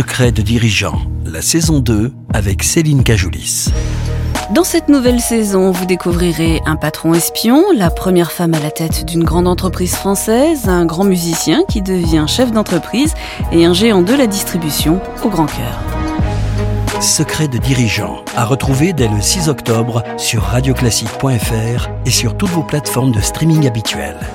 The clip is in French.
Secret de dirigeant, la saison 2 avec Céline Cajoulis. Dans cette nouvelle saison, vous découvrirez un patron espion, la première femme à la tête d'une grande entreprise française, un grand musicien qui devient chef d'entreprise et un géant de la distribution au grand cœur. Secret de dirigeant, à retrouver dès le 6 octobre sur radioclassique.fr et sur toutes vos plateformes de streaming habituelles.